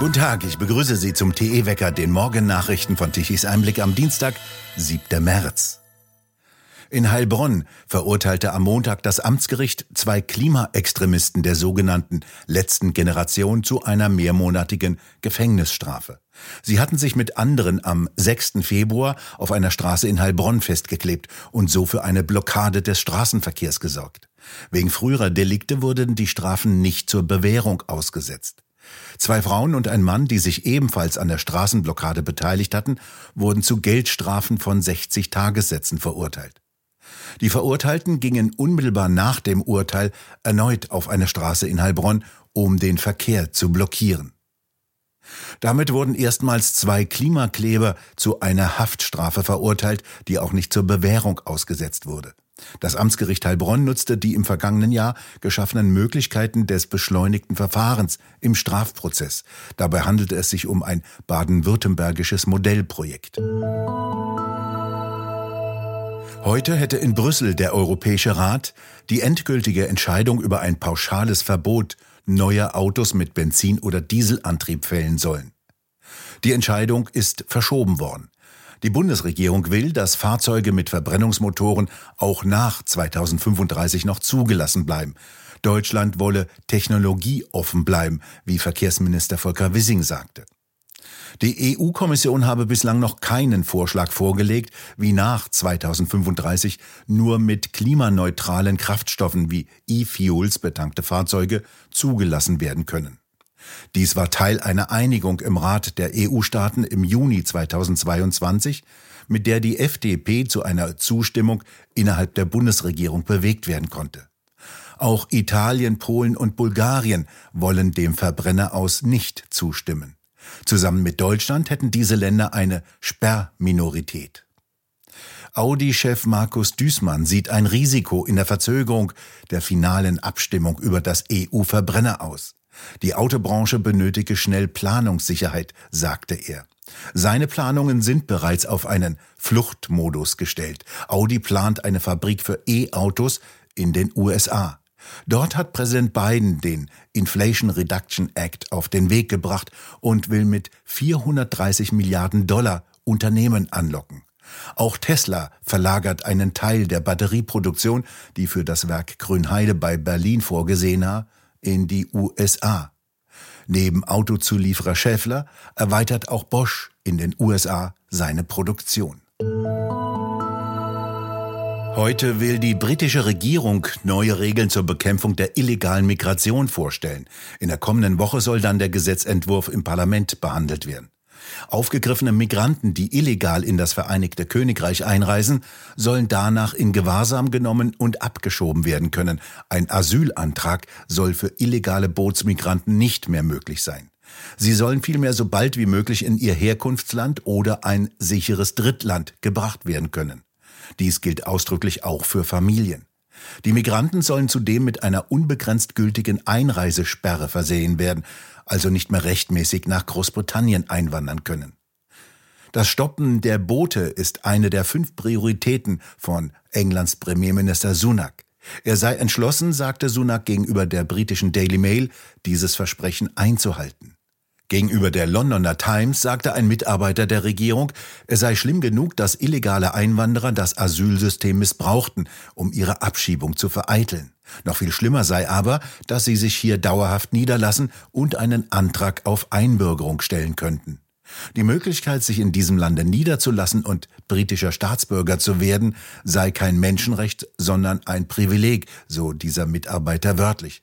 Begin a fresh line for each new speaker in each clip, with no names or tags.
Guten Tag, ich begrüße Sie zum TE-Wecker, den Morgennachrichten von Tichys Einblick am Dienstag, 7. März. In Heilbronn verurteilte am Montag das Amtsgericht zwei Klimaextremisten der sogenannten letzten Generation zu einer mehrmonatigen Gefängnisstrafe. Sie hatten sich mit anderen am 6. Februar auf einer Straße in Heilbronn festgeklebt und so für eine Blockade des Straßenverkehrs gesorgt. Wegen früherer Delikte wurden die Strafen nicht zur Bewährung ausgesetzt. Zwei Frauen und ein Mann, die sich ebenfalls an der Straßenblockade beteiligt hatten, wurden zu Geldstrafen von 60 Tagessätzen verurteilt. Die Verurteilten gingen unmittelbar nach dem Urteil erneut auf eine Straße in Heilbronn, um den Verkehr zu blockieren. Damit wurden erstmals zwei Klimakleber zu einer Haftstrafe verurteilt, die auch nicht zur Bewährung ausgesetzt wurde. Das Amtsgericht Heilbronn nutzte die im vergangenen Jahr geschaffenen Möglichkeiten des beschleunigten Verfahrens im Strafprozess. Dabei handelte es sich um ein baden-württembergisches Modellprojekt. Heute hätte in Brüssel der Europäische Rat die endgültige Entscheidung über ein pauschales Verbot neuer Autos mit Benzin- oder Dieselantrieb fällen sollen. Die Entscheidung ist verschoben worden. Die Bundesregierung will, dass Fahrzeuge mit Verbrennungsmotoren auch nach 2035 noch zugelassen bleiben. Deutschland wolle technologieoffen bleiben, wie Verkehrsminister Volker Wissing sagte. Die EU-Kommission habe bislang noch keinen Vorschlag vorgelegt, wie nach 2035 nur mit klimaneutralen Kraftstoffen wie E-Fuels betankte Fahrzeuge zugelassen werden können. Dies war Teil einer Einigung im Rat der EU-Staaten im Juni 2022, mit der die FDP zu einer Zustimmung innerhalb der Bundesregierung bewegt werden konnte. Auch Italien, Polen und Bulgarien wollen dem Verbrenner aus nicht zustimmen. Zusammen mit Deutschland hätten diese Länder eine Sperrminorität. Audi-Chef Markus Düßmann sieht ein Risiko in der Verzögerung der finalen Abstimmung über das EU-Verbrenner aus. Die Autobranche benötige schnell Planungssicherheit, sagte er. Seine Planungen sind bereits auf einen Fluchtmodus gestellt. Audi plant eine Fabrik für E-Autos in den USA. Dort hat Präsident Biden den Inflation Reduction Act auf den Weg gebracht und will mit 430 Milliarden Dollar Unternehmen anlocken. Auch Tesla verlagert einen Teil der Batterieproduktion, die für das Werk Grünheide bei Berlin vorgesehen war, in die USA. Neben Autozulieferer Schäffler erweitert auch Bosch in den USA seine Produktion. Heute will die britische Regierung neue Regeln zur Bekämpfung der illegalen Migration vorstellen. In der kommenden Woche soll dann der Gesetzentwurf im Parlament behandelt werden. Aufgegriffene Migranten, die illegal in das Vereinigte Königreich einreisen, sollen danach in Gewahrsam genommen und abgeschoben werden können. Ein Asylantrag soll für illegale Bootsmigranten nicht mehr möglich sein. Sie sollen vielmehr so bald wie möglich in ihr Herkunftsland oder ein sicheres Drittland gebracht werden können. Dies gilt ausdrücklich auch für Familien. Die Migranten sollen zudem mit einer unbegrenzt gültigen Einreisesperre versehen werden, also nicht mehr rechtmäßig nach Großbritannien einwandern können. Das Stoppen der Boote ist eine der fünf Prioritäten von Englands Premierminister Sunak. Er sei entschlossen, sagte Sunak gegenüber der britischen Daily Mail, dieses Versprechen einzuhalten. Gegenüber der Londoner Times sagte ein Mitarbeiter der Regierung, es sei schlimm genug, dass illegale Einwanderer das Asylsystem missbrauchten, um ihre Abschiebung zu vereiteln. Noch viel schlimmer sei aber, dass sie sich hier dauerhaft niederlassen und einen Antrag auf Einbürgerung stellen könnten. Die Möglichkeit, sich in diesem Lande niederzulassen und britischer Staatsbürger zu werden, sei kein Menschenrecht, sondern ein Privileg, so dieser Mitarbeiter wörtlich.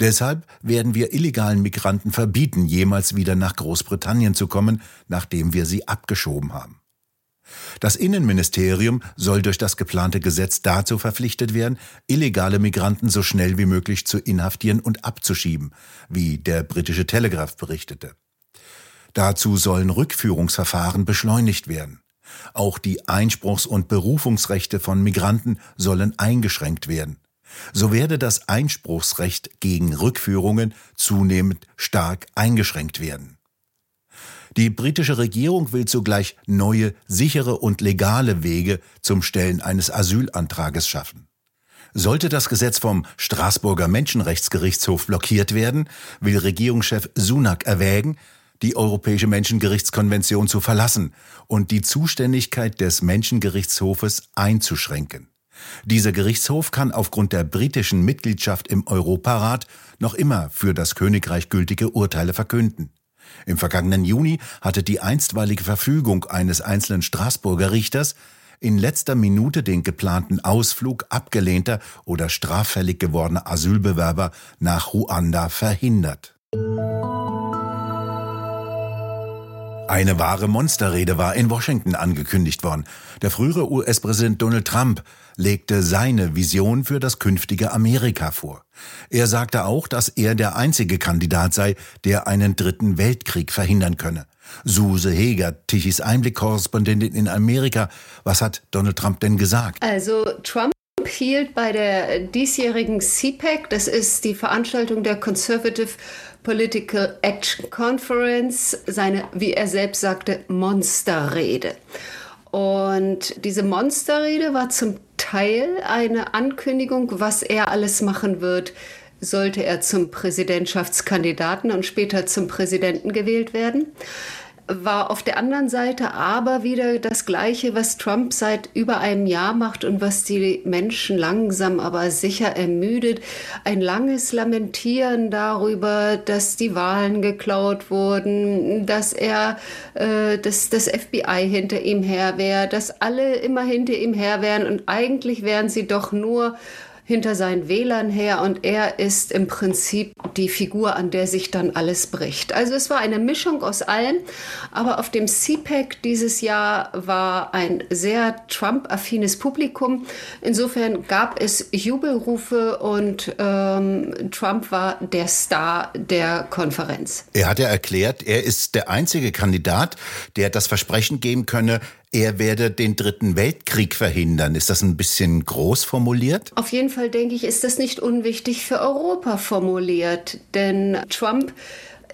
Deshalb werden wir illegalen Migranten verbieten, jemals wieder nach Großbritannien zu kommen, nachdem wir sie abgeschoben haben. Das Innenministerium soll durch das geplante Gesetz dazu verpflichtet werden, illegale Migranten so schnell wie möglich zu inhaftieren und abzuschieben, wie der britische Telegraph berichtete. Dazu sollen Rückführungsverfahren beschleunigt werden. Auch die Einspruchs- und Berufungsrechte von Migranten sollen eingeschränkt werden. So werde das Einspruchsrecht gegen Rückführungen zunehmend stark eingeschränkt werden. Die britische Regierung will zugleich neue, sichere und legale Wege zum Stellen eines Asylantrages schaffen. Sollte das Gesetz vom Straßburger Menschenrechtsgerichtshof blockiert werden, will Regierungschef Sunak erwägen, die Europäische Menschengerichtskonvention zu verlassen und die Zuständigkeit des Menschengerichtshofes einzuschränken. Dieser Gerichtshof kann aufgrund der britischen Mitgliedschaft im Europarat noch immer für das Königreich gültige Urteile verkünden. Im vergangenen Juni hatte die einstweilige Verfügung eines einzelnen Straßburger Richters in letzter Minute den geplanten Ausflug abgelehnter oder straffällig gewordener Asylbewerber nach Ruanda verhindert. Eine wahre Monsterrede war in Washington angekündigt worden. Der frühere US-Präsident Donald Trump legte seine Vision für das künftige Amerika vor. Er sagte auch, dass er der einzige Kandidat sei, der einen dritten Weltkrieg verhindern könne. Suse Heger, Tichys Einblick-Korrespondentin in Amerika. Was hat Donald Trump denn gesagt?
Also Trump hielt bei der diesjährigen CPAC, das ist die Veranstaltung der Conservative Political Action Conference, seine, wie er selbst sagte, Monsterrede. Und diese Monsterrede war zum Teil eine Ankündigung, was er alles machen wird, sollte er zum Präsidentschaftskandidaten und später zum Präsidenten gewählt werden war auf der anderen Seite aber wieder das Gleiche, was Trump seit über einem Jahr macht und was die Menschen langsam aber sicher ermüdet. Ein langes Lamentieren darüber, dass die Wahlen geklaut wurden, dass er, äh, dass das FBI hinter ihm her wäre, dass alle immer hinter ihm her wären und eigentlich wären sie doch nur hinter seinen Wählern her und er ist im Prinzip die Figur, an der sich dann alles bricht. Also es war eine Mischung aus allem, aber auf dem CPAC dieses Jahr war ein sehr Trump-affines Publikum. Insofern gab es Jubelrufe und ähm, Trump war der Star der Konferenz.
Er hat ja erklärt, er ist der einzige Kandidat, der das Versprechen geben könne, er werde den Dritten Weltkrieg verhindern. Ist das ein bisschen groß formuliert?
Auf jeden Fall denke ich, ist das nicht unwichtig für Europa formuliert. Denn Trump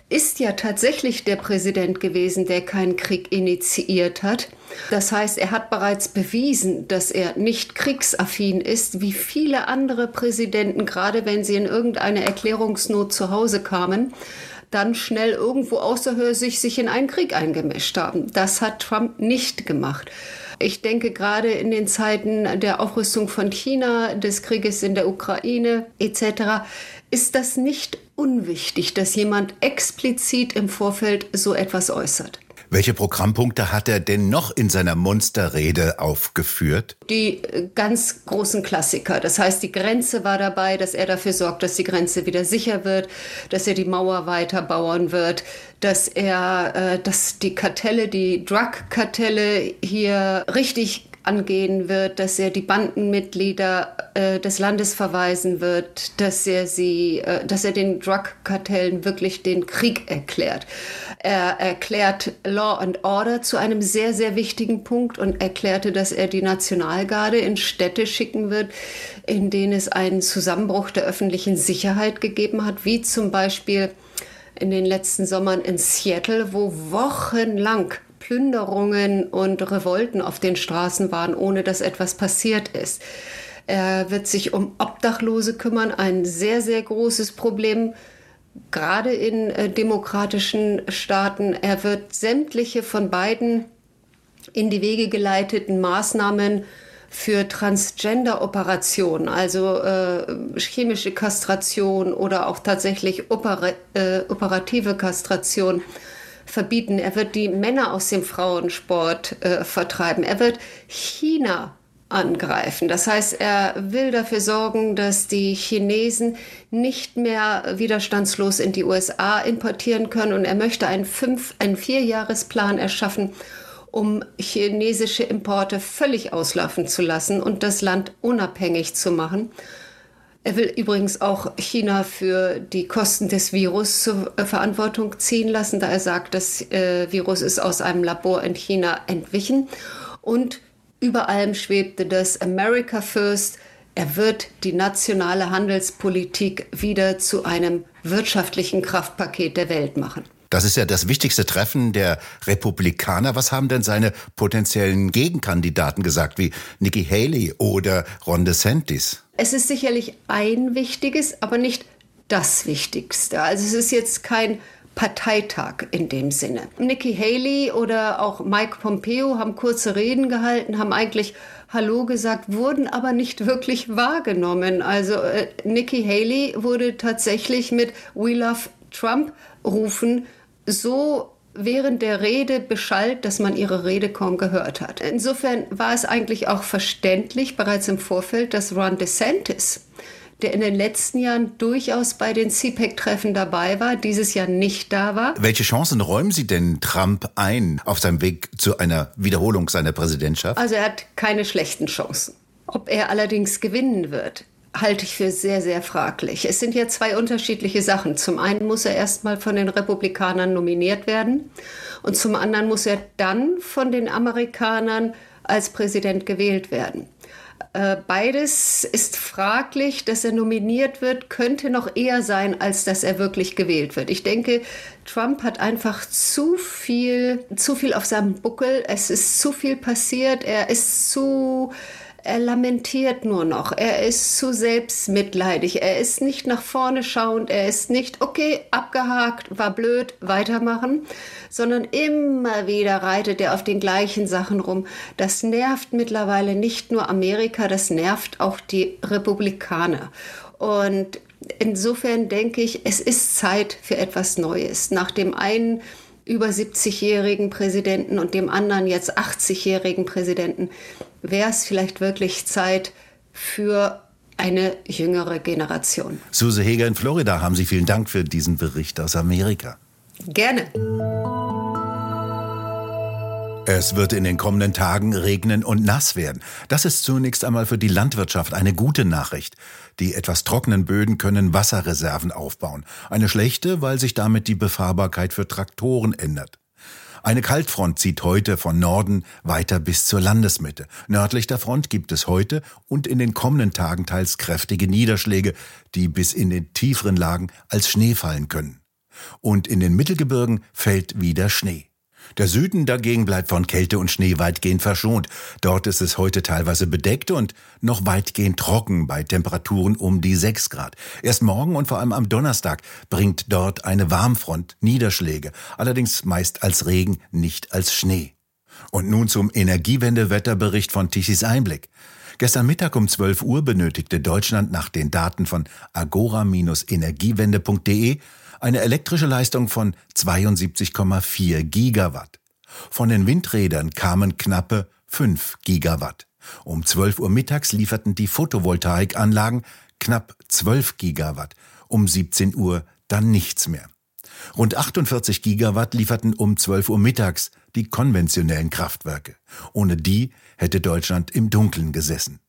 ist ja tatsächlich der Präsident gewesen, der keinen Krieg initiiert hat. Das heißt, er hat bereits bewiesen, dass er nicht kriegsaffin ist, wie viele andere Präsidenten, gerade wenn sie in irgendeine Erklärungsnot zu Hause kamen dann schnell irgendwo außerhörsig sich in einen Krieg eingemischt haben. Das hat Trump nicht gemacht. Ich denke gerade in den Zeiten der Aufrüstung von China, des Krieges in der Ukraine etc. ist das nicht unwichtig, dass jemand explizit im Vorfeld so etwas äußert.
Welche Programmpunkte hat er denn noch in seiner Monsterrede aufgeführt?
Die äh, ganz großen Klassiker. Das heißt, die Grenze war dabei, dass er dafür sorgt, dass die Grenze wieder sicher wird, dass er die Mauer weiterbauen wird, dass er, äh, dass die Kartelle, die Drug-Kartelle hier richtig angehen wird, dass er die Bandenmitglieder äh, des Landes verweisen wird, dass er sie, äh, dass er den Drug-Kartellen wirklich den Krieg erklärt. Er erklärt Law and Order zu einem sehr, sehr wichtigen Punkt und erklärte, dass er die Nationalgarde in Städte schicken wird, in denen es einen Zusammenbruch der öffentlichen Sicherheit gegeben hat, wie zum Beispiel in den letzten Sommern in Seattle, wo wochenlang Plünderungen und Revolten auf den Straßen waren, ohne dass etwas passiert ist. Er wird sich um Obdachlose kümmern, ein sehr, sehr großes Problem, gerade in äh, demokratischen Staaten. Er wird sämtliche von beiden in die Wege geleiteten Maßnahmen für Transgender-Operationen, also äh, chemische Kastration oder auch tatsächlich opera äh, operative Kastration, verbieten. Er wird die Männer aus dem Frauensport äh, vertreiben. Er wird China angreifen. Das heißt, er will dafür sorgen, dass die Chinesen nicht mehr widerstandslos in die USA importieren können und er möchte einen, fünf, einen Vierjahresplan erschaffen, um chinesische Importe völlig auslaufen zu lassen und das Land unabhängig zu machen. Er will übrigens auch China für die Kosten des Virus zur äh, Verantwortung ziehen lassen, da er sagt, das äh, Virus ist aus einem Labor in China entwichen. Und über allem schwebte das America First. Er wird die nationale Handelspolitik wieder zu einem wirtschaftlichen Kraftpaket der Welt machen.
Das ist ja das wichtigste Treffen der Republikaner. Was haben denn seine potenziellen Gegenkandidaten gesagt, wie Nikki Haley oder Ron DeSantis?
Es ist sicherlich ein wichtiges, aber nicht das Wichtigste. Also es ist jetzt kein Parteitag in dem Sinne. Nikki Haley oder auch Mike Pompeo haben kurze Reden gehalten, haben eigentlich Hallo gesagt, wurden aber nicht wirklich wahrgenommen. Also äh, Nikki Haley wurde tatsächlich mit We Love Trump rufen so während der Rede beschallt, dass man ihre Rede kaum gehört hat. Insofern war es eigentlich auch verständlich bereits im Vorfeld, dass Ron DeSantis der in den letzten Jahren durchaus bei den CPEC-Treffen dabei war, dieses Jahr nicht da war.
Welche Chancen räumen Sie denn Trump ein auf seinem Weg zu einer Wiederholung seiner Präsidentschaft?
Also er hat keine schlechten Chancen. Ob er allerdings gewinnen wird, halte ich für sehr, sehr fraglich. Es sind ja zwei unterschiedliche Sachen. Zum einen muss er erstmal von den Republikanern nominiert werden und zum anderen muss er dann von den Amerikanern als Präsident gewählt werden. Äh, beides ist fraglich, dass er nominiert wird, könnte noch eher sein, als dass er wirklich gewählt wird. Ich denke, Trump hat einfach zu viel, zu viel auf seinem Buckel. Es ist zu viel passiert. Er ist zu er lamentiert nur noch. Er ist zu selbstmitleidig. Er ist nicht nach vorne schauend. Er ist nicht, okay, abgehakt, war blöd, weitermachen, sondern immer wieder reitet er auf den gleichen Sachen rum. Das nervt mittlerweile nicht nur Amerika, das nervt auch die Republikaner. Und insofern denke ich, es ist Zeit für etwas Neues. Nach dem einen über 70-jährigen Präsidenten und dem anderen jetzt 80-jährigen Präsidenten wäre es vielleicht wirklich Zeit für eine jüngere Generation.
Suse Heger in Florida, haben Sie vielen Dank für diesen Bericht aus Amerika.
Gerne.
Es wird in den kommenden Tagen regnen und nass werden. Das ist zunächst einmal für die Landwirtschaft eine gute Nachricht. Die etwas trockenen Böden können Wasserreserven aufbauen. Eine schlechte, weil sich damit die Befahrbarkeit für Traktoren ändert. Eine Kaltfront zieht heute von Norden weiter bis zur Landesmitte. Nördlich der Front gibt es heute und in den kommenden Tagen teils kräftige Niederschläge, die bis in den tieferen Lagen als Schnee fallen können. Und in den Mittelgebirgen fällt wieder Schnee. Der Süden dagegen bleibt von Kälte und Schnee weitgehend verschont. Dort ist es heute teilweise bedeckt und noch weitgehend trocken bei Temperaturen um die 6 Grad. Erst morgen und vor allem am Donnerstag bringt dort eine Warmfront Niederschläge, allerdings meist als Regen, nicht als Schnee. Und nun zum Energiewende-Wetterbericht von Tichys Einblick. Gestern Mittag um 12 Uhr benötigte Deutschland nach den Daten von agora-energiewende.de eine elektrische Leistung von 72,4 Gigawatt. Von den Windrädern kamen knappe 5 Gigawatt. Um 12 Uhr mittags lieferten die Photovoltaikanlagen knapp 12 Gigawatt, um 17 Uhr dann nichts mehr. Rund 48 Gigawatt lieferten um 12 Uhr mittags die konventionellen Kraftwerke. Ohne die hätte Deutschland im Dunkeln gesessen.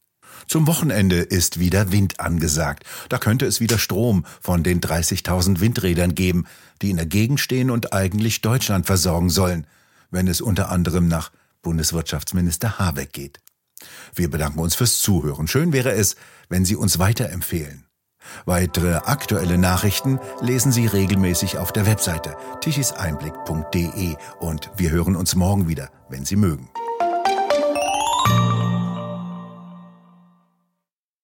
Zum Wochenende ist wieder Wind angesagt. Da könnte es wieder Strom von den 30.000 Windrädern geben, die in der Gegend stehen und eigentlich Deutschland versorgen sollen, wenn es unter anderem nach Bundeswirtschaftsminister Habeck geht. Wir bedanken uns fürs Zuhören. Schön wäre es, wenn Sie uns weiterempfehlen. Weitere aktuelle Nachrichten lesen Sie regelmäßig auf der Webseite tichiseinblick.de und wir hören uns morgen wieder, wenn Sie mögen.